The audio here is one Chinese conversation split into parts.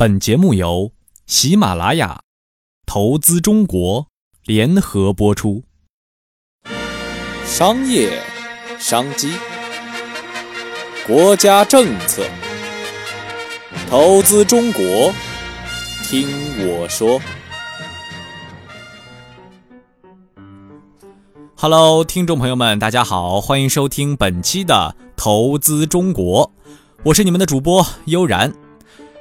本节目由喜马拉雅、投资中国联合播出。商业商机、国家政策、投资中国，听我说。Hello，听众朋友们，大家好，欢迎收听本期的《投资中国》，我是你们的主播悠然。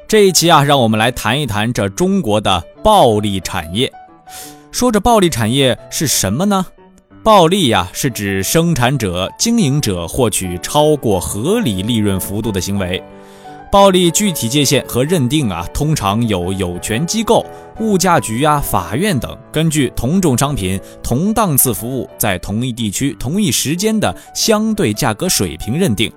这一期啊，让我们来谈一谈这中国的暴利产业。说这暴利产业是什么呢？暴利呀，是指生产者、经营者获取超过合理利润幅度的行为。暴利具体界限和认定啊，通常有有权机构、物价局啊、法院等，根据同种商品、同档次服务在同一地区、同一时间的相对价格水平认定。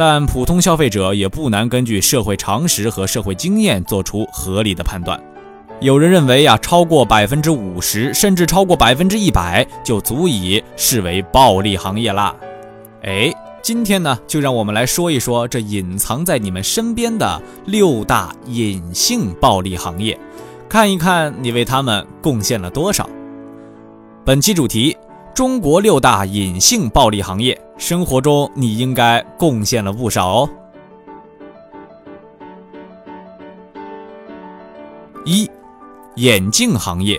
但普通消费者也不难根据社会常识和社会经验做出合理的判断。有人认为呀，超过百分之五十，甚至超过百分之一百，就足以视为暴利行业啦。哎，今天呢，就让我们来说一说这隐藏在你们身边的六大隐性暴利行业，看一看你为他们贡献了多少。本期主题。中国六大隐性暴利行业，生活中你应该贡献了不少哦。一，眼镜行业。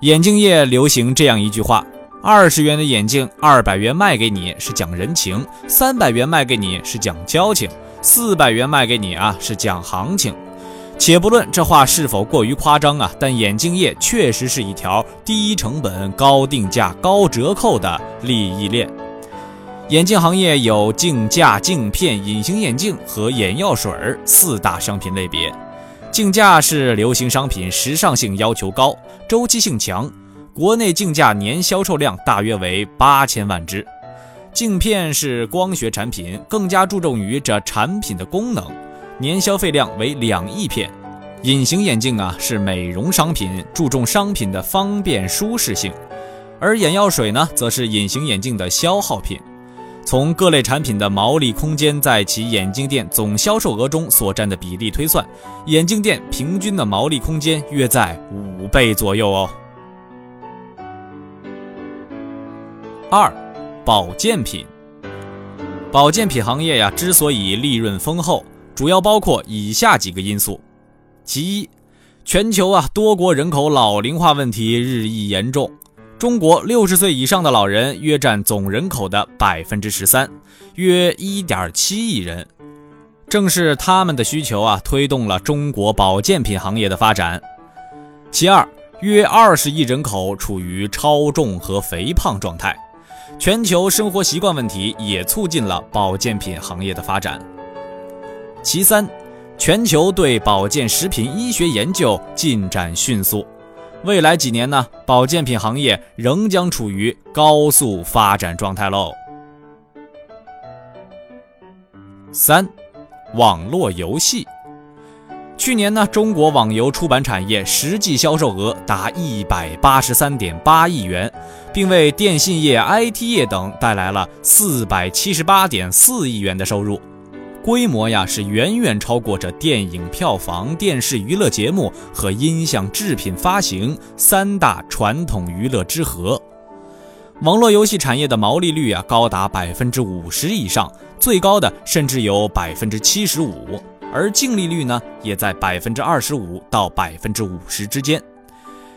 眼镜业流行这样一句话：二十元的眼镜，二百元卖给你是讲人情，三百元卖给你是讲交情，四百元卖给你啊是讲行情。且不论这话是否过于夸张啊，但眼镜业确实是一条低成本、高定价、高折扣的利益链。眼镜行业有镜架、镜片、隐形眼镜和眼药水四大商品类别。镜架是流行商品，时尚性要求高，周期性强，国内镜架年销售量大约为八千万只。镜片是光学产品，更加注重于这产品的功能。年消费量为两亿片，隐形眼镜啊是美容商品，注重商品的方便舒适性，而眼药水呢则是隐形眼镜的消耗品。从各类产品的毛利空间在其眼镜店总销售额中所占的比例推算，眼镜店平均的毛利空间约在五倍左右哦。二，保健品，保健品行业呀之所以利润丰厚。主要包括以下几个因素：其一，全球啊多国人口老龄化问题日益严重，中国六十岁以上的老人约占总人口的百分之十三，约一点七亿人。正是他们的需求啊，推动了中国保健品行业的发展。其二，约二十亿人口处于超重和肥胖状态，全球生活习惯问题也促进了保健品行业的发展。其三，全球对保健食品医学研究进展迅速，未来几年呢，保健品行业仍将处于高速发展状态喽。三，网络游戏，去年呢，中国网游出版产业实际销售额达一百八十三点八亿元，并为电信业、IT 业等带来了四百七十八点四亿元的收入。规模呀是远远超过这电影票房、电视娱乐节目和音像制品发行三大传统娱乐之和。网络游戏产业的毛利率啊高达百分之五十以上，最高的甚至有百分之七十五，而净利率呢也在百分之二十五到百分之五十之间。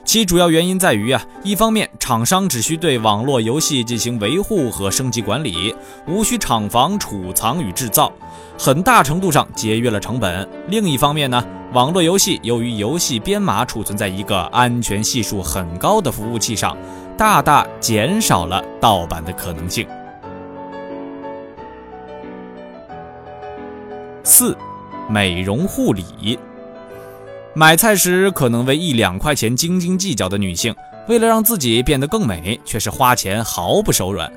其主要原因在于啊，一方面厂商只需对网络游戏进行维护和升级管理，无需厂房储藏与制造，很大程度上节约了成本；另一方面呢，网络游戏由于游戏编码储存在一个安全系数很高的服务器上，大大减少了盗版的可能性。四，美容护理。买菜时可能为一两块钱斤斤计较的女性，为了让自己变得更美，却是花钱毫不手软。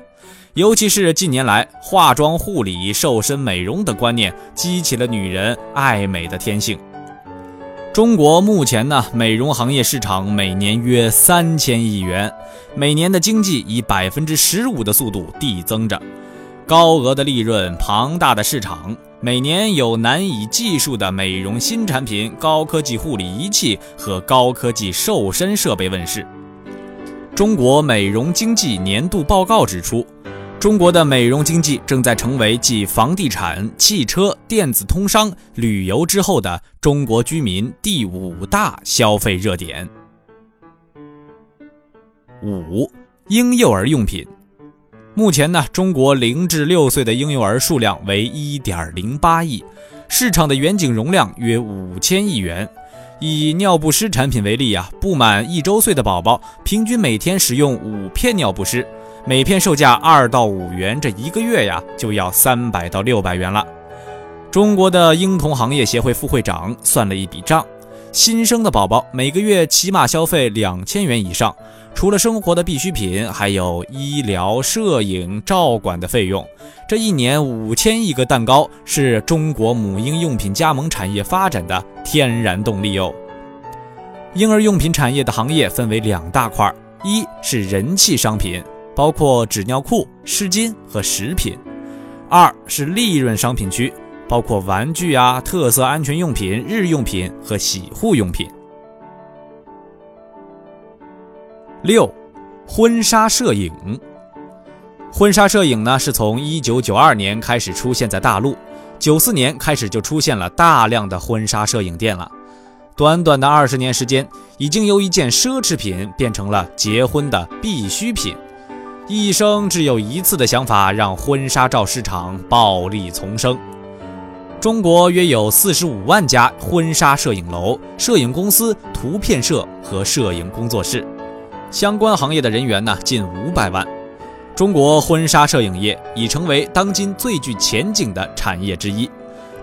尤其是近年来，化妆、护理、瘦身、美容的观念激起了女人爱美的天性。中国目前呢，美容行业市场每年约三千亿元，每年的经济以百分之十五的速度递增着，高额的利润、庞大的市场。每年有难以计数的美容新产品、高科技护理仪器和高科技瘦身设备问世。中国美容经济年度报告指出，中国的美容经济正在成为继房地产、汽车、电子通商、旅游之后的中国居民第五大消费热点。五、婴幼儿用品。目前呢，中国零至六岁的婴幼儿数量为一点零八亿，市场的远景容量约五千亿元。以尿不湿产品为例啊，不满一周岁的宝宝平均每天使用五片尿不湿，每片售价二到五元，这一个月呀就要三百到六百元了。中国的婴童行业协会副会长算了一笔账。新生的宝宝每个月起码消费两千元以上，除了生活的必需品，还有医疗、摄影、照管的费用。这一年五千亿个蛋糕是中国母婴用品加盟产业发展的天然动力哟。婴儿用品产业的行业分为两大块，一是人气商品，包括纸尿裤、湿巾和食品；二是利润商品区。包括玩具啊、特色安全用品、日用品和洗护用品。六，婚纱摄影。婚纱摄影呢，是从一九九二年开始出现在大陆，九四年开始就出现了大量的婚纱摄影店了。短短的二十年时间，已经由一件奢侈品变成了结婚的必需品。一生只有一次的想法，让婚纱照市场暴利丛生。中国约有四十五万家婚纱摄影楼、摄影公司、图片社和摄影工作室，相关行业的人员呢近五百万。中国婚纱摄影业已成为当今最具前景的产业之一，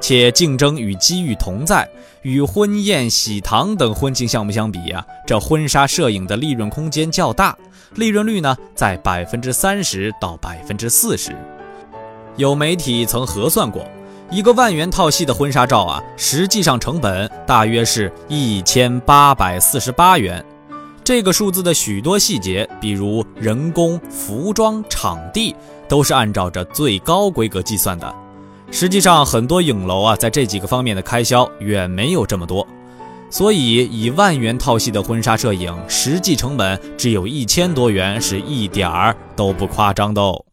且竞争与机遇同在。与婚宴、喜糖等婚庆项目相比呀，这婚纱摄影的利润空间较大，利润率呢在百分之三十到百分之四十。有媒体曾核算过。一个万元套系的婚纱照啊，实际上成本大约是一千八百四十八元。这个数字的许多细节，比如人工、服装、场地，都是按照着最高规格计算的。实际上，很多影楼啊，在这几个方面的开销远没有这么多。所以，以万元套系的婚纱摄影，实际成本只有一千多元，是一点儿都不夸张的哦。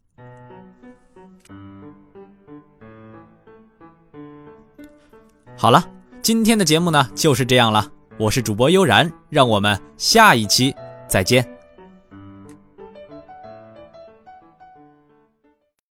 好了，今天的节目呢就是这样了。我是主播悠然，让我们下一期再见。